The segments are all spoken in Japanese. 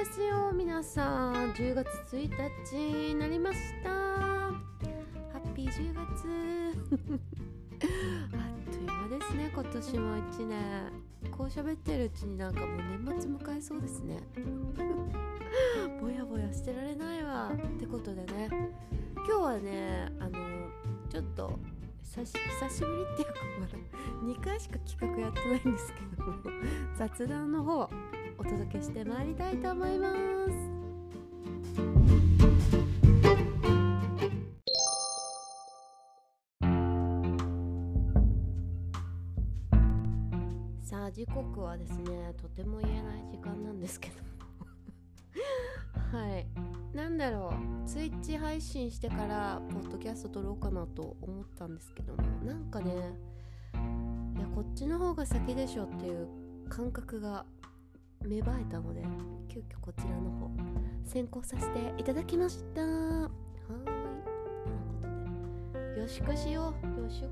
ですよ皆さん。10月1日になりました。ハッピー10月 あっという間ですね今年も1年。こう喋ってるうちになんかもう年末迎えそうですね。ぼやぼやしてられないわ。ってことでね。今日はねあのちょっと久し久しぶりっていうかまだ2回しか企画やってないんですけど雑談の方お届けしてまいりたいと思います。さあ時刻はですねとても言えない時間なんですけど。はい。なんだろう。ツイッチ配信してからポッドキャスト撮ろうかなと思ったんですけどもなんかねいやこっちの方が先でしょっていう感覚が芽生えたので急遽こちらの方先行させていただきました。はーい。ということでよしくしよう。よし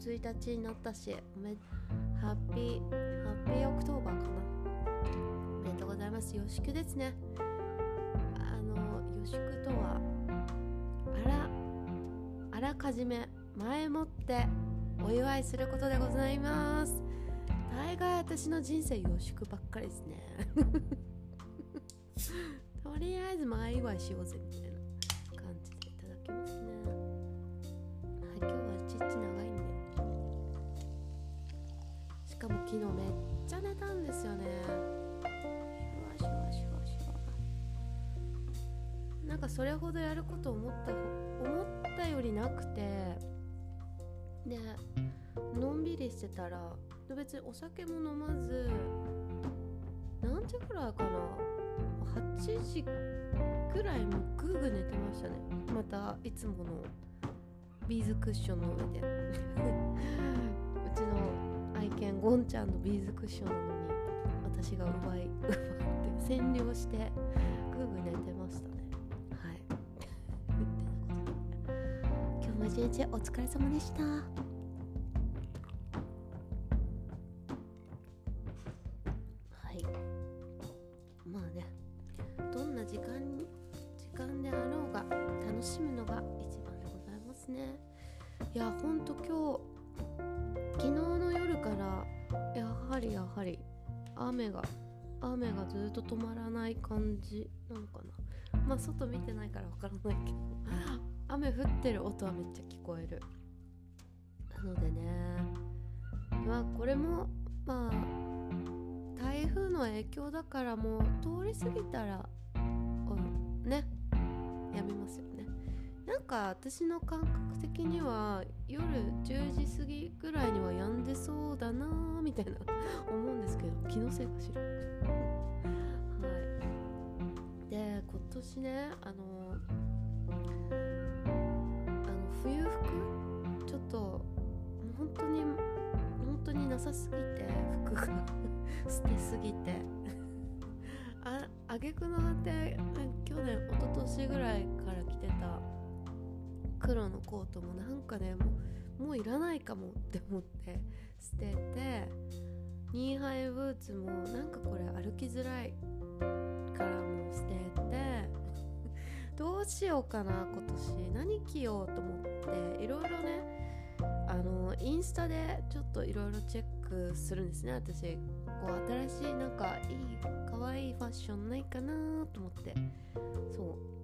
1日になったしおめハッピーハッピーオクトーバーかな。おめでとうございます。よしくですね。あのよしくとはあらあらかじめ前もってお祝いすることでございます。大概私の人生よしくばっかりですね。とりあえず前祝いしようぜみたいな感じでいただきますね。はい今日は一日長いんで。しかも昨日めっちゃ寝たんですよね。なんかそれほどやること思った思ったよりなくて。でのんびりしてたら別にお酒も飲まず何時ぐらいかな？8時ぐらいもぐーぐー寝てましたね。またいつものビーズクッションの上で。うちの愛犬ゴンちゃんのビーズクッションなのに私が奪い奪って占領してぐーぐー寝てましたね。はい。今日も一日お疲れ様でした。りやはり雨が雨がずっと止まらない感じなのかな。まあ外見てないからわからないけど。雨降ってる音はめっちゃ聞こえる。なのでね。まあこれもまあ台風の影響だからもう通り過ぎたら、うん、ねか私の感覚的には夜10時過ぎぐらいには止んでそうだなーみたいな思うんですけど気のせいかしら。はい。で今年ねあのあの冬服ちょっと本当に本当になさすぎて服が。捨てすぎて。ああげくの果て去年一昨年ぐらいから着てた黒のコートもなんかねもうもういらないかもって思って捨ててニーハイブーツもなんかこれ歩きづらいからもう捨ててどうしようかな今年。何着ようと思っていろいろねあのインスタでちょっといろいろチェックするんですね。私こう新しいなんかいい可愛いファッションないかなと思って。そう。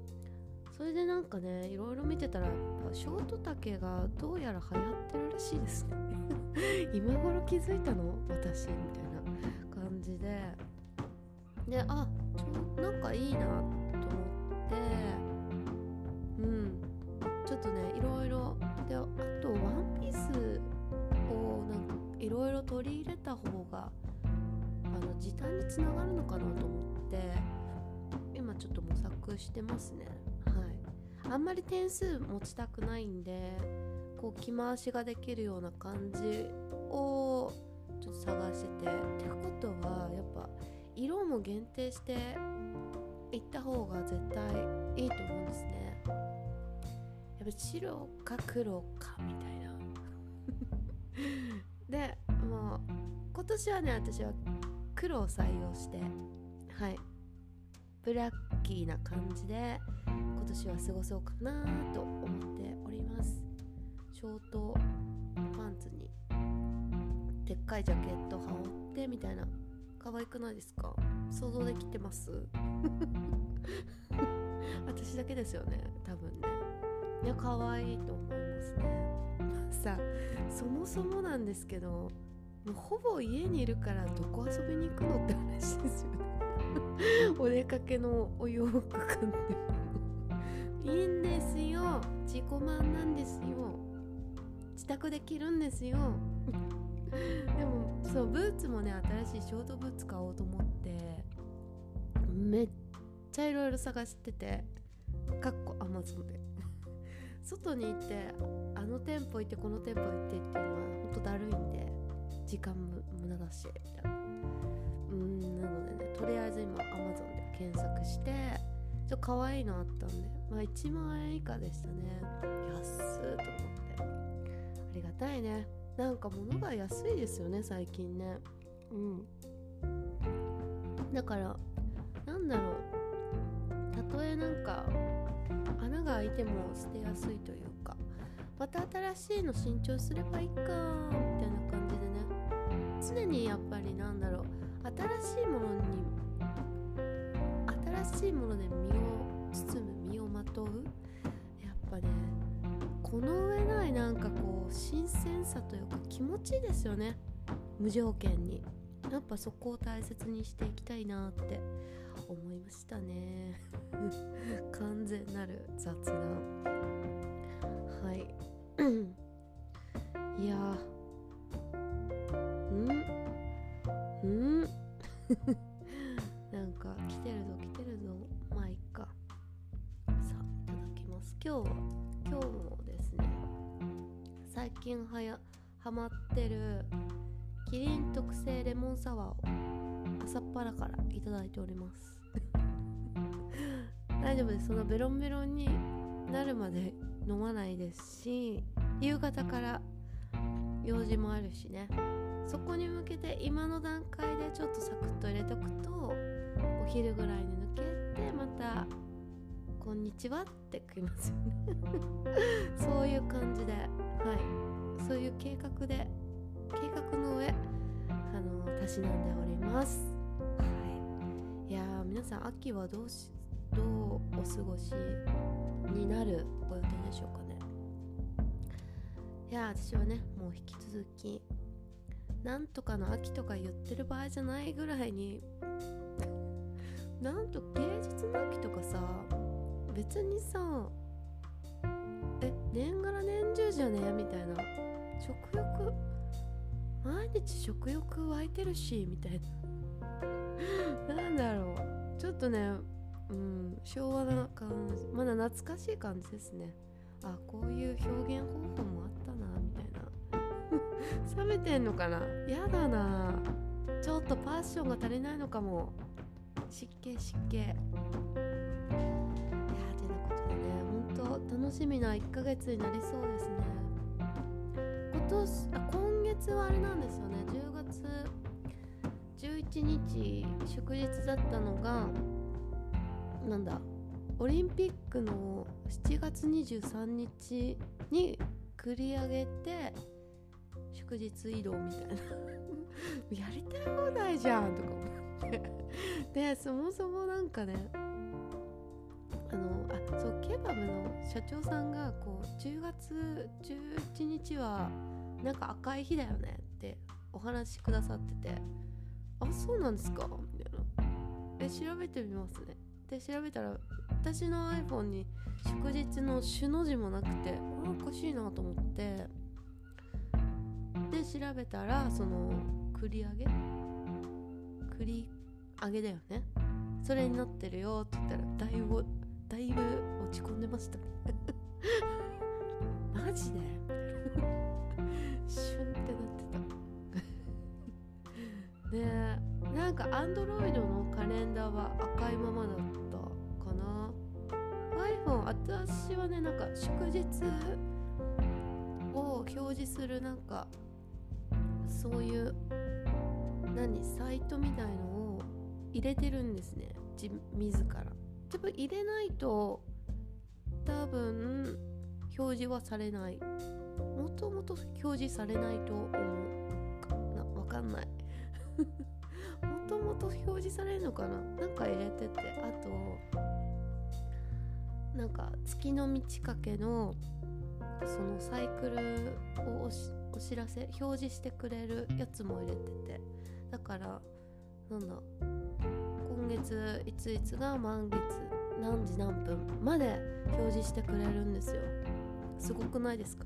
それでなんかねいろいろ見てたらショート丈がどうやら流行ってるらしいですね。今頃気づいたの？私みたいな感じで。であちょなんかいいなと思って。うん。ちょっとねいろいろ。であとワンピースをなんかいろいろ取り入れた方があの時短につながるのかなと思って今ちょっと模索してますね。あんまり点数持ちたくないんでこう着回しができるような感じをちょっと探してて。ってことはやっぱ色も限定していった方が絶対いいと思うんですね。やっぱ白か黒かみたいな。でもう今年はね私は黒を採用してはい。ブラッキーな感じで年は過ごそうかなと思っております。ショートパンツにでっかいジャケット羽織ってみたいな。可愛くないですか？想像できてます？私だけですよね多分ね。いや可愛いと思いますね。さそもそもなんですけどもうほぼ家にいるからどこ遊びに行くのって話ですよね。お出かけのお洋服買って。いいんですよ。自己満なんですよ。自宅で着るんですよ。でもそうブーツもね新しいショートブーツ買おうと思ってめっちゃいろいろ探しててかっこアマゾンで。外に行ってあの店舗行ってこの店舗行ってっていうのはほんとだるいんで時間も無駄だしみたいな。うんなのでねとりあえず今アマゾンで検索してちょっと可愛いのあったんで。まあ1万円以下でしたね。安っと思って。ありがたいね。なんか物が安いですよね最近ね。うん。だからなんだろう。たとえなんか穴が開いても捨てやすいというか。また新しいの新調すればいいかみたいな感じでね。常にやっぱりなんだろう。新しいものに新しいもので身を包む身をまとう？やっぱねこの上ないなんかこう新鮮さというか気持ちいいですよね。無条件に。やっぱそこを大切にしていきたいなって思いましたね。完全なる雑談。マってるキリン特製レモンサワーを朝っぱらからいただいております。大丈夫です。そのベロンベロンになるまで飲まないですし夕方から用事もあるしね。そこに向けて今の段階でちょっとサクッと入れとくとお昼ぐらいに抜けてまた「こんにちは」って食いますよね。そういう感じではい。そういう計画で計画の上あのたしなんでおります。はい。いやー皆さん秋はどうしどうお過ごしになるご予定でしょうかね。いや私はねもう引き続きなんとかの秋とか言ってる場合じゃないぐらいになんと芸術の秋とかさ別にさえ年がら年中じゃね？みたいな食欲毎日食欲湧いてるしみたいな。なんだろう。ちょっとねうん昭和な感じ。まだ懐かしい感じですね。あこういう表現方法もあったなみたいな。冷めてんのかな。やだな。ちょっとパッションが足りないのかも。湿気湿気いやてなことでねほんと楽しみな1ヶ月になりそうですね。今年あ今月はあれなんですよね。10月11日祝日だったのがなんだオリンピックの7月23日に繰り上げて祝日移動みたいな。やりたい放題じゃんとか思って。でそもそもなんかねあのあそうケバブの社長さんがこう10月11日はなんか赤い日だよねってお話しくださっててあそうなんですか？みたいな。え調べてみますね。で調べたら私の iPhone に祝日の「主」の字もなくておかしいなと思って。で調べたらその繰り上げ？繰り上げだよね。それになってるよって言ったらだいぶだいぶ落ち込んでました マジで？シュンってなってた。でなんかアンドロイドのカレンダーは赤いままだったかな。iPhone 私はねなんか祝日を表示するなんかそういう何サイトみたいのを入れてるんですね。自自ら。多分入れないと多分表示はされない。もともと表示されないと思うかな。わかんない。もともと表示されるのかな。なんか入れてて。あとなんか月の満ち欠けのそのサイクルをおお知らせ表示してくれるやつも入れてて。だからなんだ月いついつが満月何時何分まで表示してくれるんですよ。すごくないですか？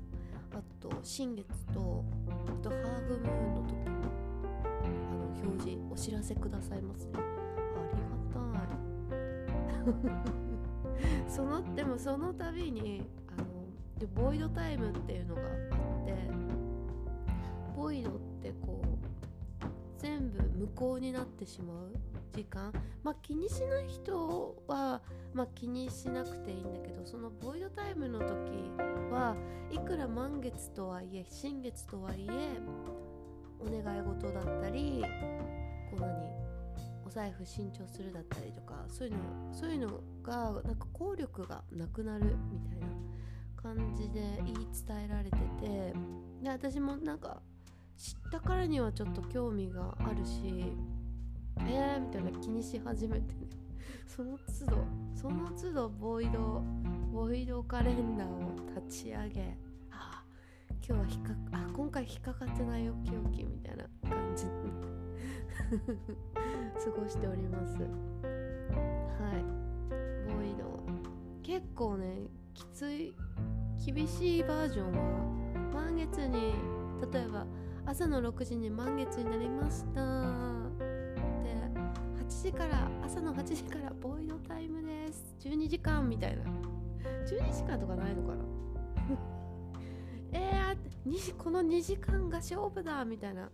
あと新月とあとハーフムーンの時もあの表示お知らせくださいますね。ありがたい。そのでもその度にあのでボイドタイムっていうのがあってボイドってこう全部無効になってしまう時間。まあ気にしない人は、まあ、気にしなくていいんだけどそのボイドタイムの時はいくら満月とはいえ新月とはいえお願い事だったりこう何お財布新調するだったりとかそういうのそういうのがなんか効力がなくなるみたいな感じで言い伝えられててで私もなんか知ったからにはちょっと興味があるしえーみたいな気にし始めてね。その都度その都度ボイドボイドカレンダーを立ち上げあ今日は引っかあ今回引っかかってないよキヨキみたいな感じ。過ごしております。はい。ボイド。結構ねきつい厳しいバージョンは満月に例えば朝の6時に満月になりました。時から朝の8時からボイドタイムです。12時間みたいな。12時間とかないのかな？えー、この2時間が勝負だみたいな。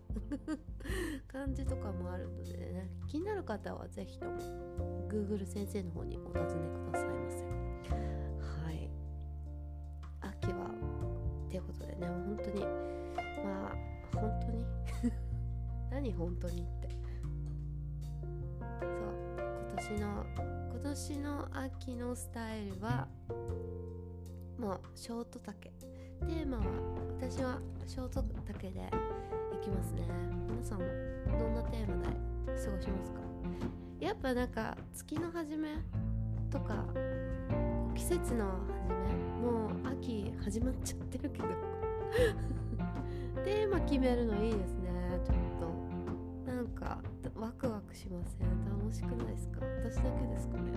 感じとかもあるのでね。気になる方は是非とも Google 先生の方にお尋ねくださいませ。はい。秋はってことでね。本当にまあ本当に？何本当にって。年の今年の秋のスタイルはもうショート丈。テーマは私はショート丈でいきますね。皆さんもどんなテーマで過ごしますか？やっぱなんか月の初めとか季節の初めもう秋始まっちゃってるけど。テーマ決めるのいいですねちょっと。なんかワクワクしません？楽しくないですか？私だけですかね。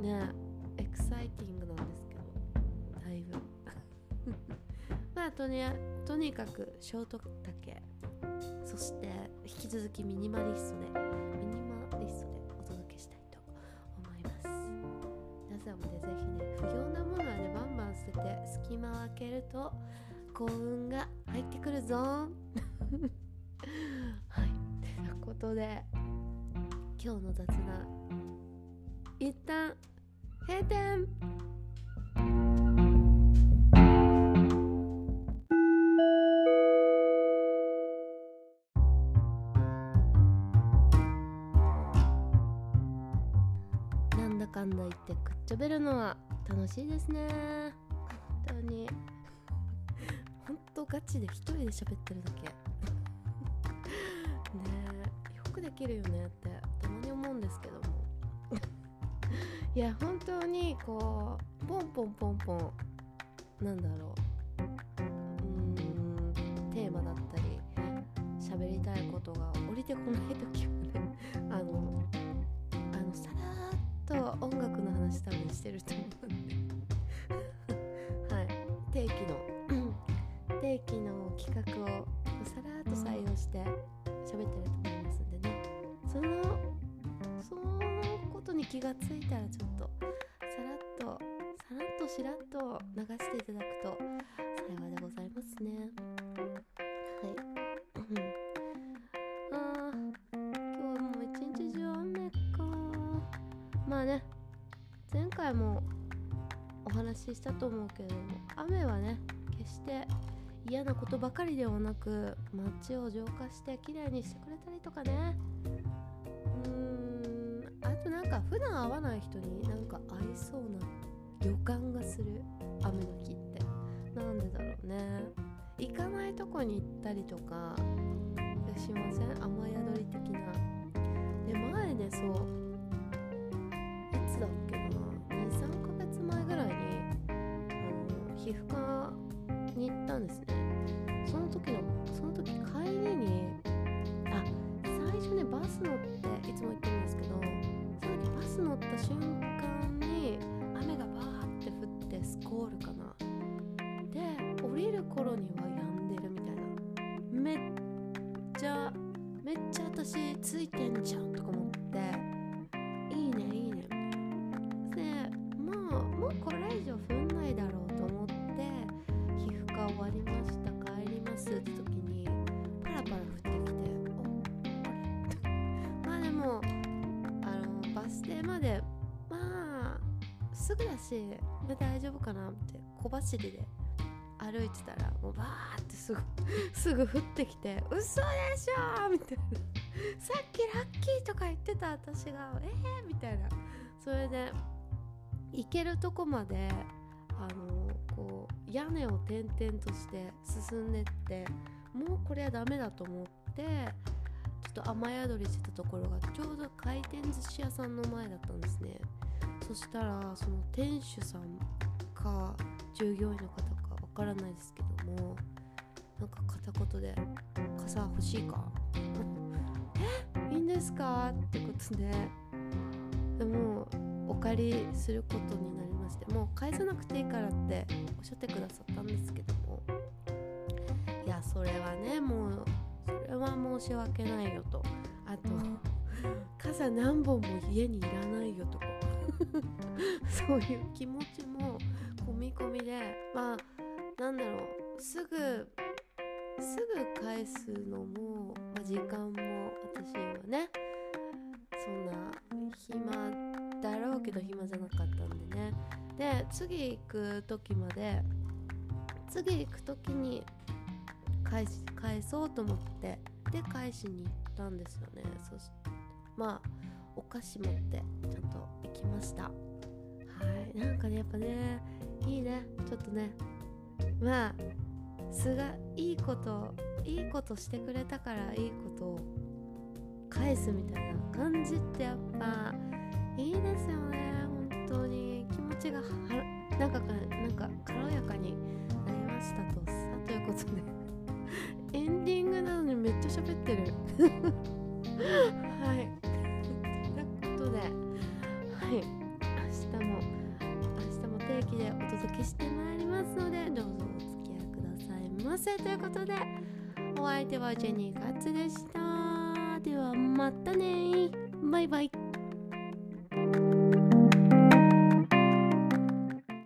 ねエクサイティングなんですけど。だいぶ。まあとにとにかくショート丈そして引き続きミニマリストでミニマリストでお届けしたいと思います。皆さんもねぜひね不要なものはねバンバン捨てて隙間を開けると幸運が入ってくるぞ。はい。ということで今日の雑談。一旦閉店。なんだかんだ言ってくっちゃべるのは楽しいですね。本当に。本当ガチで一人で喋ってるだけ。ねえよくできるよねって。ですけども。いや本当にこうポンポンポンポンなんだろう。うんテーマだったり喋りたいことが降りてこない時はね あのあのさらっと音楽の話多分してると思うんで。はい。定期の 定期の企画をさらっと採用して喋ってると思いますんでね。その気がついたらちょっとさらっとさらっとしらっと流していただくと幸いでございますね。はい。あー今日はもう一日中雨か。まあね前回もお話ししたと思うけれども雨はね決して嫌なことばかりではなく街を浄化してきれいにしてくれたりとかね。となんか普段会わない人になんか会いそうな予感がする雨の日ってなんでだろうね。行かないとこに行ったりとかしません？雨宿り的な。で前ねそう。いつだっけ？すぐだし大丈夫かな？って小走りで歩いてたらもうバーってすぐ すぐ降ってきて「嘘でしょ!」みたいな「さっきラッキーとか言ってた私がえー!」みたいなそれで行けるとこまであのこう屋根を転々として進んでってもうこれはダメだと思ってちょっと雨宿りしてたところがちょうど回転寿司屋さんの前だったんですねそしたらその店主さんか従業員の方かわからないですけどもなんか片言で「傘欲しいか?」えいいんですか?」ってことででもお借りすることになりましてもう返さなくていいからっておっしゃってくださったんですけどもいやそれはねもうそれは申し訳ないよとあと傘何本も家にいらないよとか そういう気持ちも込み込みでまあなんだろうすぐすぐ返すのも、まあ、時間も私はねそんな暇だろうけど暇じゃなかったんでね。で次行く時まで次行く時に返し返そうと思ってで返しに行ったんですよね。そしてまあお菓子持ってちゃんと行きました。はい。なんかねやっぱねいいね。ちょっとね。まあすがいいこといいことしてくれたからいいことを返すみたいな感じってやっぱということでお相手はジェニーガッツでした。ではまたねバイバイ。